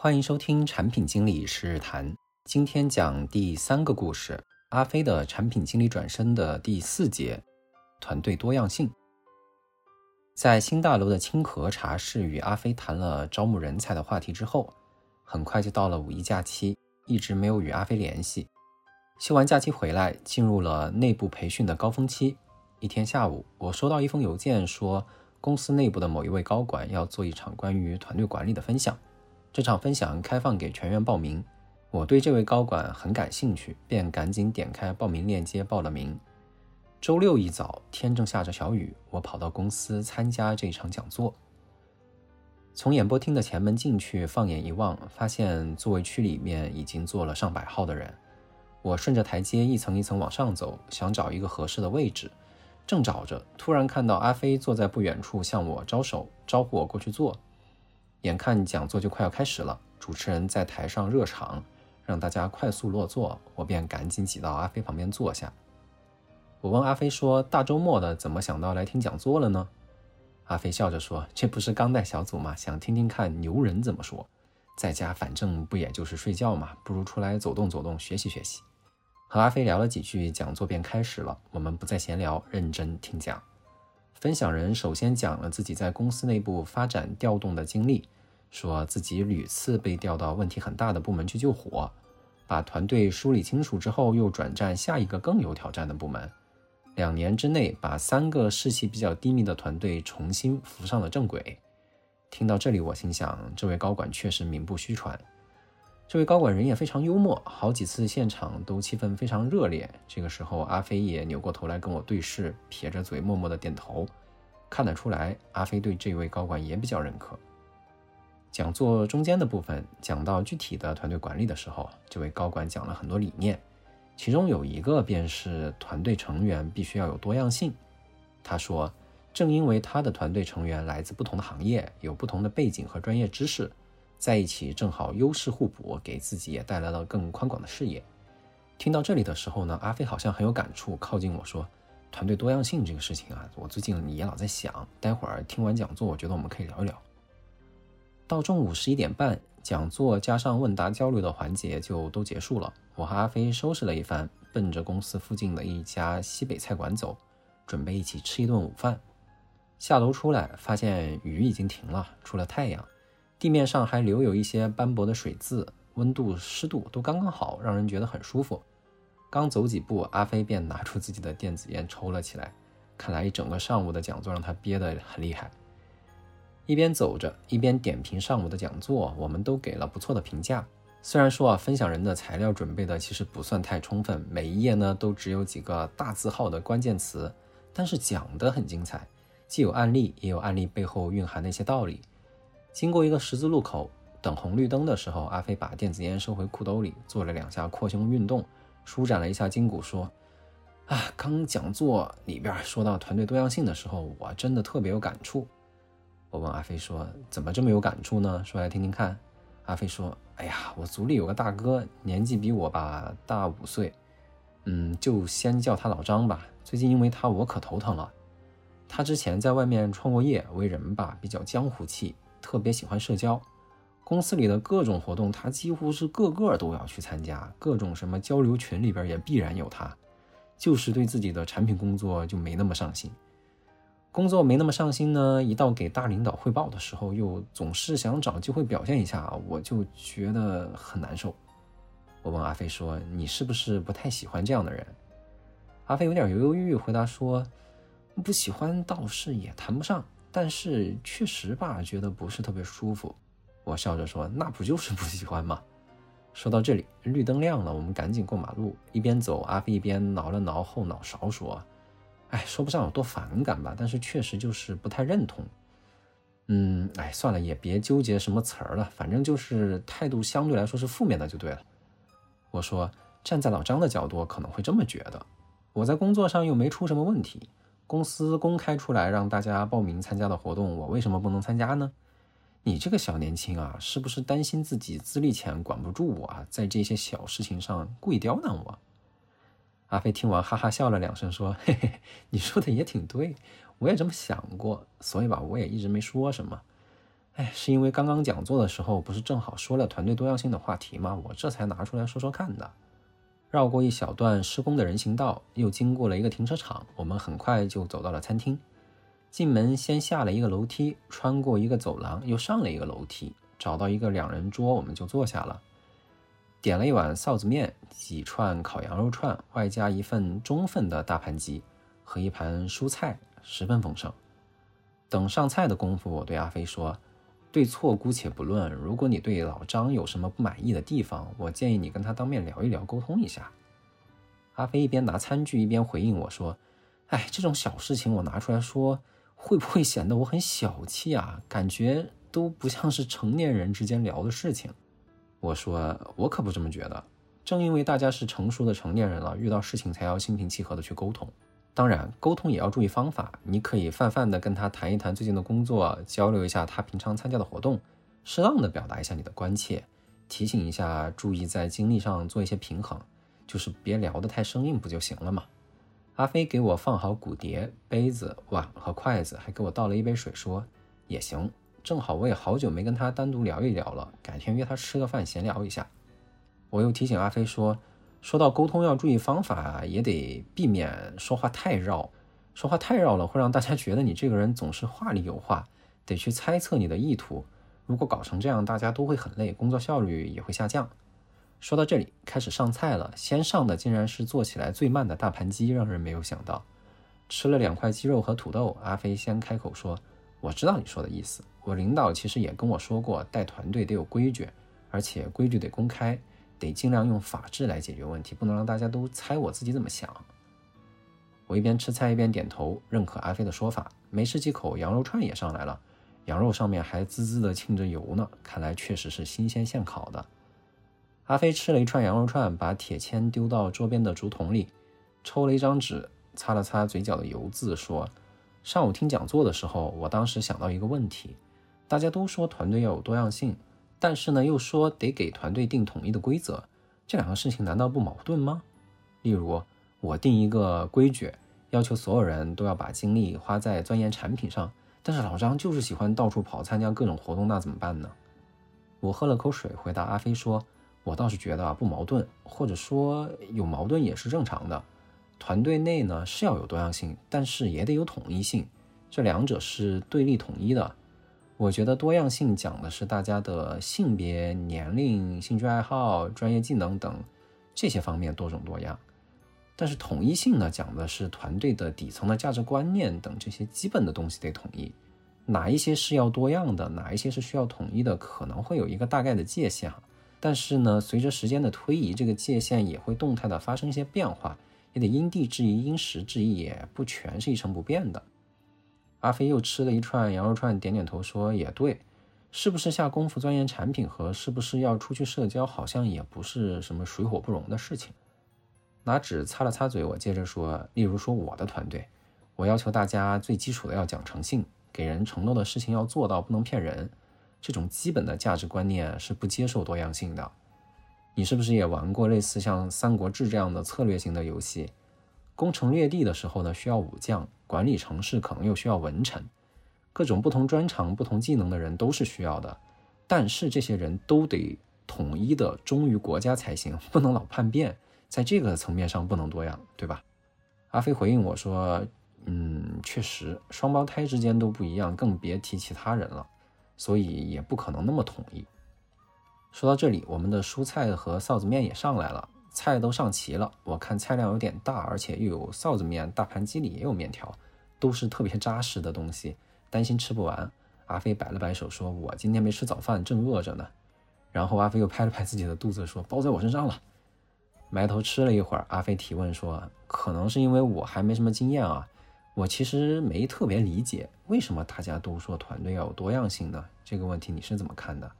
欢迎收听产品经理十日谈。今天讲第三个故事：阿飞的产品经理转身的第四节，团队多样性。在新大楼的清河茶室与阿飞谈了招募人才的话题之后，很快就到了五一假期，一直没有与阿飞联系。休完假期回来，进入了内部培训的高峰期。一天下午，我收到一封邮件，说公司内部的某一位高管要做一场关于团队管理的分享。这场分享开放给全员报名，我对这位高管很感兴趣，便赶紧点开报名链接报了名。周六一早，天正下着小雨，我跑到公司参加这场讲座。从演播厅的前门进去，放眼一望，发现座位区里面已经坐了上百号的人。我顺着台阶一层一层往上走，想找一个合适的位置，正找着，突然看到阿飞坐在不远处向我招手，招呼我过去坐。眼看讲座就快要开始了，主持人在台上热场，让大家快速落座，我便赶紧挤到阿飞旁边坐下。我问阿飞说：“大周末的，怎么想到来听讲座了呢？”阿飞笑着说：“这不是刚带小组吗？想听听看牛人怎么说。在家反正不也就是睡觉嘛，不如出来走动走动，学习学习。”和阿飞聊了几句，讲座便开始了。我们不再闲聊，认真听讲。分享人首先讲了自己在公司内部发展调动的经历，说自己屡次被调到问题很大的部门去救火，把团队梳理清楚之后，又转战下一个更有挑战的部门，两年之内把三个士气比较低迷的团队重新扶上了正轨。听到这里，我心想，这位高管确实名不虚传。这位高管人也非常幽默，好几次现场都气氛非常热烈。这个时候，阿飞也扭过头来跟我对视，撇着嘴默默的点头。看得出来，阿飞对这位高管也比较认可。讲座中间的部分讲到具体的团队管理的时候，这位高管讲了很多理念，其中有一个便是团队成员必须要有多样性。他说，正因为他的团队成员来自不同的行业，有不同的背景和专业知识。在一起正好优势互补，给自己也带来了更宽广的视野。听到这里的时候呢，阿飞好像很有感触，靠近我说：“团队多样性这个事情啊，我最近也老在想。待会儿听完讲座，我觉得我们可以聊一聊。”到中午十一点半，讲座加上问答交流的环节就都结束了。我和阿飞收拾了一番，奔着公司附近的一家西北菜馆走，准备一起吃一顿午饭。下楼出来，发现雨已经停了，出了太阳。地面上还留有一些斑驳的水渍，温度、湿度都刚刚好，让人觉得很舒服。刚走几步，阿飞便拿出自己的电子烟抽了起来。看来一整个上午的讲座让他憋得很厉害。一边走着，一边点评上午的讲座，我们都给了不错的评价。虽然说啊，分享人的材料准备的其实不算太充分，每一页呢都只有几个大字号的关键词，但是讲得很精彩，既有案例，也有案例背后蕴含的一些道理。经过一个十字路口，等红绿灯的时候，阿飞把电子烟收回裤兜里，做了两下扩胸运动，舒展了一下筋骨，说：“啊，刚讲座里边说到团队多样性的时候，我真的特别有感触。”我问阿飞说：“怎么这么有感触呢？说来听听看。”阿飞说：“哎呀，我组里有个大哥，年纪比我吧大五岁，嗯，就先叫他老张吧。最近因为他我可头疼了。他之前在外面创过业，为人吧比较江湖气。”特别喜欢社交，公司里的各种活动，他几乎是个个都要去参加，各种什么交流群里边也必然有他。就是对自己的产品工作就没那么上心，工作没那么上心呢，一到给大领导汇报的时候，又总是想找机会表现一下，我就觉得很难受。我问阿飞说：“你是不是不太喜欢这样的人？”阿飞有点犹犹豫豫回答说：“不喜欢倒是也谈不上。”但是确实吧，觉得不是特别舒服。我笑着说：“那不就是不喜欢吗？”说到这里，绿灯亮了，我们赶紧过马路。一边走，阿飞一边挠了挠后脑勺，说：“哎，说不上有多反感吧，但是确实就是不太认同。嗯，哎，算了，也别纠结什么词儿了，反正就是态度相对来说是负面的就对了。”我说：“站在老张的角度，可能会这么觉得。我在工作上又没出什么问题。”公司公开出来让大家报名参加的活动，我为什么不能参加呢？你这个小年轻啊，是不是担心自己资历浅管不住我啊？在这些小事情上故意刁难我？阿飞听完哈哈笑了两声，说：“嘿嘿，你说的也挺对，我也这么想过，所以吧，我也一直没说什么。哎，是因为刚刚讲座的时候不是正好说了团队多样性的话题吗？我这才拿出来说说看的。绕过一小段施工的人行道，又经过了一个停车场，我们很快就走到了餐厅。进门先下了一个楼梯，穿过一个走廊，又上了一个楼梯，找到一个两人桌，我们就坐下了。点了一碗臊子面，几串烤羊肉串，外加一份中份的大盘鸡和一盘蔬菜，十分丰盛。等上菜的功夫，我对阿飞说。对错姑且不论，如果你对老张有什么不满意的地方，我建议你跟他当面聊一聊，沟通一下。阿飞一边拿餐具一边回应我说：“哎，这种小事情我拿出来说，会不会显得我很小气啊？感觉都不像是成年人之间聊的事情。”我说：“我可不这么觉得，正因为大家是成熟的成年人了，遇到事情才要心平气和的去沟通。”当然，沟通也要注意方法。你可以泛泛的跟他谈一谈最近的工作，交流一下他平常参加的活动，适当的表达一下你的关切，提醒一下注意在精力上做一些平衡，就是别聊得太生硬，不就行了吗？阿飞给我放好骨碟、杯子、碗和筷子，还给我倒了一杯水，说也行。正好我也好久没跟他单独聊一聊了，改天约他吃个饭闲聊一下。我又提醒阿飞说。说到沟通要注意方法，也得避免说话太绕。说话太绕了，会让大家觉得你这个人总是话里有话，得去猜测你的意图。如果搞成这样，大家都会很累，工作效率也会下降。说到这里，开始上菜了。先上的竟然是做起来最慢的大盘鸡，让人没有想到。吃了两块鸡肉和土豆，阿飞先开口说：“我知道你说的意思。我领导其实也跟我说过，带团队得有规矩，而且规矩得公开。”得尽量用法治来解决问题，不能让大家都猜我自己怎么想。我一边吃菜一边点头，认可阿飞的说法。没吃几口，羊肉串也上来了，羊肉上面还滋滋的沁着油呢，看来确实是新鲜现烤的。阿飞吃了一串羊肉串，把铁签丢到桌边的竹筒里，抽了一张纸，擦了擦嘴角的油渍，说：“上午听讲座的时候，我当时想到一个问题，大家都说团队要有多样性。”但是呢，又说得给团队定统一的规则，这两个事情难道不矛盾吗？例如，我定一个规矩，要求所有人都要把精力花在钻研产品上，但是老张就是喜欢到处跑，参加各种活动，那怎么办呢？我喝了口水，回答阿飞说：“我倒是觉得啊不矛盾，或者说有矛盾也是正常的。团队内呢是要有多样性，但是也得有统一性，这两者是对立统一的。”我觉得多样性讲的是大家的性别、年龄、兴趣爱好、专业技能等这些方面多种多样，但是统一性呢，讲的是团队的底层的价值观念等这些基本的东西得统一。哪一些是要多样的，哪一些是需要统一的，可能会有一个大概的界限哈。但是呢，随着时间的推移，这个界限也会动态的发生一些变化，也得因地制宜、因时制宜，也不全是一成不变的。阿飞又吃了一串羊肉串，点点头说：“也对，是不是下功夫钻研产品和是不是要出去社交，好像也不是什么水火不容的事情。”拿纸擦了擦嘴，我接着说：“例如说我的团队，我要求大家最基础的要讲诚信，给人承诺的事情要做到，不能骗人。这种基本的价值观念是不接受多样性的。你是不是也玩过类似像《三国志》这样的策略型的游戏？攻城略地的时候呢，需要武将。”管理城市可能又需要文臣，各种不同专长、不同技能的人都是需要的，但是这些人都得统一的忠于国家才行，不能老叛变，在这个层面上不能多样，对吧？阿飞回应我说：“嗯，确实，双胞胎之间都不一样，更别提其他人了，所以也不可能那么统一。”说到这里，我们的蔬菜和臊子面也上来了。菜都上齐了，我看菜量有点大，而且又有臊子面，大盘鸡里也有面条，都是特别扎实的东西，担心吃不完。阿飞摆了摆手，说：“我今天没吃早饭，正饿着呢。”然后阿飞又拍了拍自己的肚子，说：“包在我身上了。”埋头吃了一会儿，阿飞提问说：“可能是因为我还没什么经验啊，我其实没特别理解为什么大家都说团队要有多样性呢？这个问题你是怎么看的？”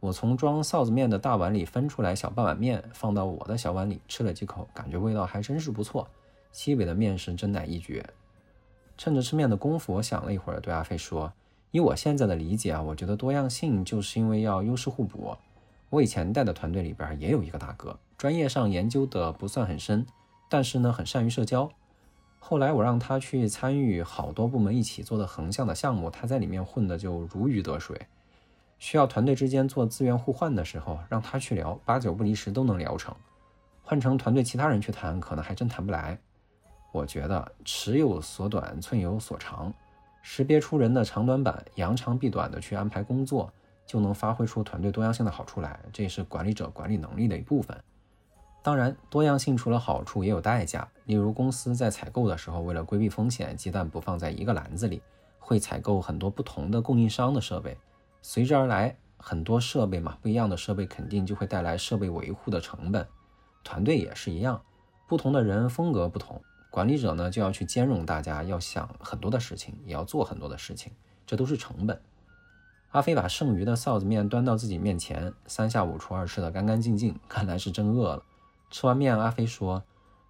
我从装臊子面的大碗里分出来小半碗面，放到我的小碗里吃了几口，感觉味道还真是不错。西北的面食真乃一绝。趁着吃面的功夫，我想了一会儿，对阿飞说：“以我现在的理解啊，我觉得多样性就是因为要优势互补。我以前带的团队里边也有一个大哥，专业上研究的不算很深，但是呢很善于社交。后来我让他去参与好多部门一起做的横向的项目，他在里面混的就如鱼得水。需要团队之间做资源互换的时候，让他去聊，八九不离十都能聊成。换成团队其他人去谈，可能还真谈不来。我觉得尺有所短，寸有所长，识别出人的长短板，扬长避短的去安排工作，就能发挥出团队多样性的好处来。这也是管理者管理能力的一部分。当然，多样性除了好处，也有代价。例如，公司在采购的时候，为了规避风险，鸡蛋不放在一个篮子里，会采购很多不同的供应商的设备。随之而来，很多设备嘛，不一样的设备肯定就会带来设备维护的成本。团队也是一样，不同的人风格不同，管理者呢就要去兼容大家，要想很多的事情，也要做很多的事情，这都是成本。阿飞把剩余的臊子面端到自己面前，三下五除二吃得干干净净，看来是真饿了。吃完面，阿飞说：“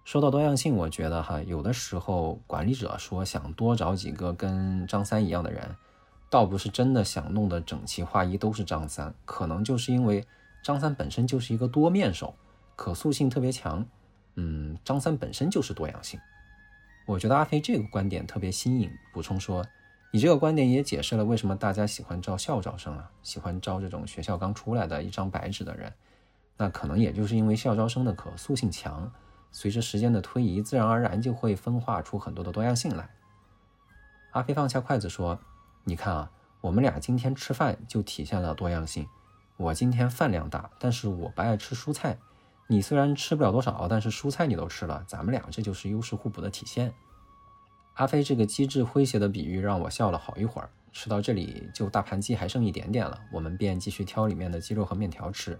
说到多样性，我觉得哈，有的时候管理者说想多找几个跟张三一样的人。”倒不是真的想弄得整齐划一都是张三，可能就是因为张三本身就是一个多面手，可塑性特别强。嗯，张三本身就是多样性。我觉得阿飞这个观点特别新颖。补充说，你这个观点也解释了为什么大家喜欢招校招生啊，喜欢招这种学校刚出来的一张白纸的人。那可能也就是因为校招生的可塑性强，随着时间的推移，自然而然就会分化出很多的多样性来。阿飞放下筷子说。你看啊，我们俩今天吃饭就体现了多样性。我今天饭量大，但是我不爱吃蔬菜。你虽然吃不了多少，但是蔬菜你都吃了，咱们俩这就是优势互补的体现。阿飞这个机智诙谐的比喻让我笑了好一会儿。吃到这里，就大盘鸡还剩一点点了，我们便继续挑里面的鸡肉和面条吃。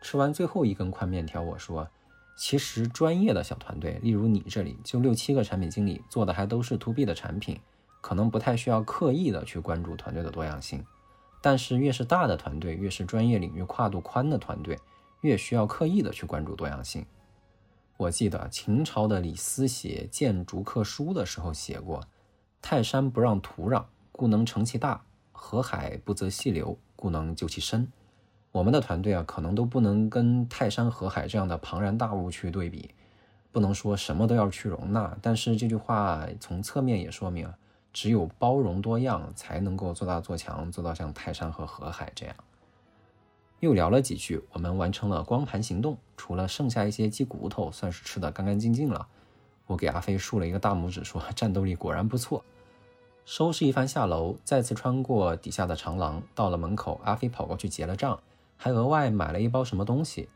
吃完最后一根宽面条，我说：“其实专业的小团队，例如你这里，就六七个产品经理做的还都是 to B 的产品。”可能不太需要刻意的去关注团队的多样性，但是越是大的团队，越是专业领域跨度宽的团队，越需要刻意的去关注多样性。我记得秦朝的李斯写《谏逐客书》的时候写过：“泰山不让土壤，故能成其大；河海不择细流，故能就其深。”我们的团队啊，可能都不能跟泰山、河海这样的庞然大物去对比，不能说什么都要去容纳。但是这句话从侧面也说明。只有包容多样，才能够做大做强，做到像泰山和河海这样。又聊了几句，我们完成了光盘行动，除了剩下一些鸡骨头，算是吃的干干净净了。我给阿飞竖了一个大拇指，说战斗力果然不错。收拾一番下楼，再次穿过底下的长廊，到了门口，阿飞跑过去结了账，还额外买了一包什么东西。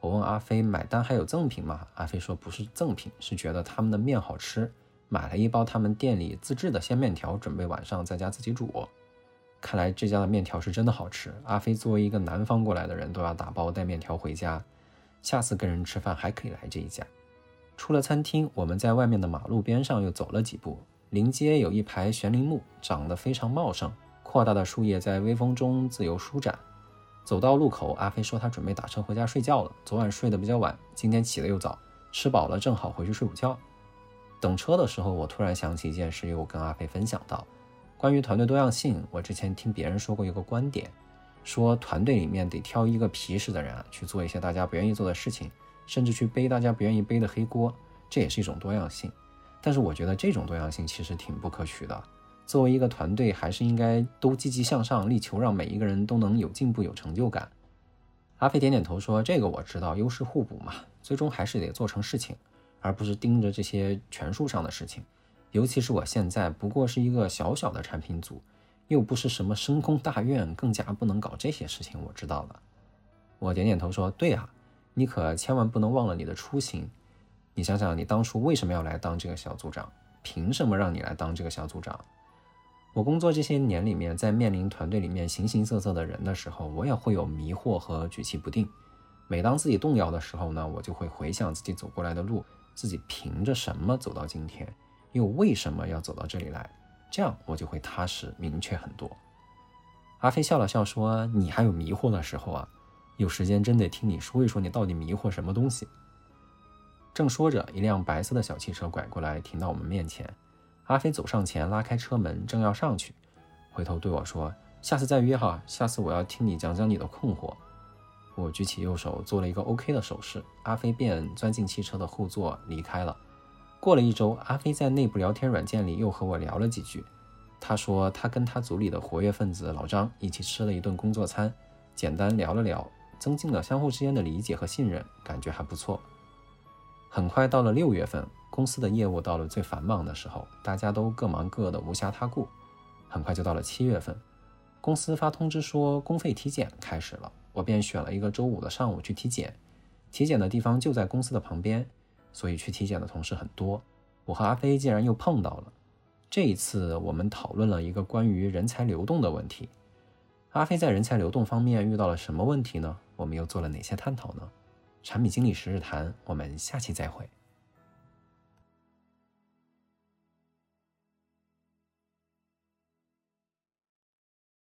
我问阿飞买单还有赠品吗？阿飞说不是赠品，是觉得他们的面好吃。买了一包他们店里自制的鲜面条，准备晚上在家自己煮。看来这家的面条是真的好吃。阿飞作为一个南方过来的人，都要打包带面条回家。下次跟人吃饭还可以来这一家。出了餐厅，我们在外面的马路边上又走了几步。临街有一排悬铃木，长得非常茂盛，扩大的树叶在微风中自由舒展。走到路口，阿飞说他准备打车回家睡觉了。昨晚睡得比较晚，今天起得又早，吃饱了正好回去睡午觉。等车的时候，我突然想起一件事，又跟阿飞分享到，关于团队多样性。我之前听别人说过一个观点，说团队里面得挑一个皮实的人，去做一些大家不愿意做的事情，甚至去背大家不愿意背的黑锅，这也是一种多样性。但是我觉得这种多样性其实挺不可取的。作为一个团队，还是应该都积极向上，力求让每一个人都能有进步、有成就感。阿飞点点头说：“这个我知道，优势互补嘛，最终还是得做成事情。”而不是盯着这些权术上的事情，尤其是我现在不过是一个小小的产品组，又不是什么深宫大院，更加不能搞这些事情。我知道了，我点点头说：“对啊，你可千万不能忘了你的初心。你想想，你当初为什么要来当这个小组长？凭什么让你来当这个小组长？我工作这些年里面，在面临团队里面形形色色的人的时候，我也会有迷惑和举棋不定。每当自己动摇的时候呢，我就会回想自己走过来的路。”自己凭着什么走到今天，又为什么要走到这里来？这样我就会踏实明确很多。阿飞笑了笑说：“你还有迷惑的时候啊，有时间真得听你说一说，你到底迷惑什么东西。”正说着，一辆白色的小汽车拐过来，停到我们面前。阿飞走上前，拉开车门，正要上去，回头对我说：“下次再约哈，下次我要听你讲讲你的困惑。”我举起右手做了一个 OK 的手势，阿飞便钻进汽车的后座离开了。过了一周，阿飞在内部聊天软件里又和我聊了几句。他说他跟他组里的活跃分子老张一起吃了一顿工作餐，简单聊了聊，增进了相互之间的理解和信任，感觉还不错。很快到了六月份，公司的业务到了最繁忙的时候，大家都各忙各的，无暇他顾。很快就到了七月份，公司发通知说公费体检开始了，我便选了一个周五的上午去体检。体检的地方就在公司的旁边，所以去体检的同事很多。我和阿飞竟然又碰到了。这一次我们讨论了一个关于人才流动的问题。阿飞在人才流动方面遇到了什么问题呢？我们又做了哪些探讨呢？产品经理十日谈，我们下期再会。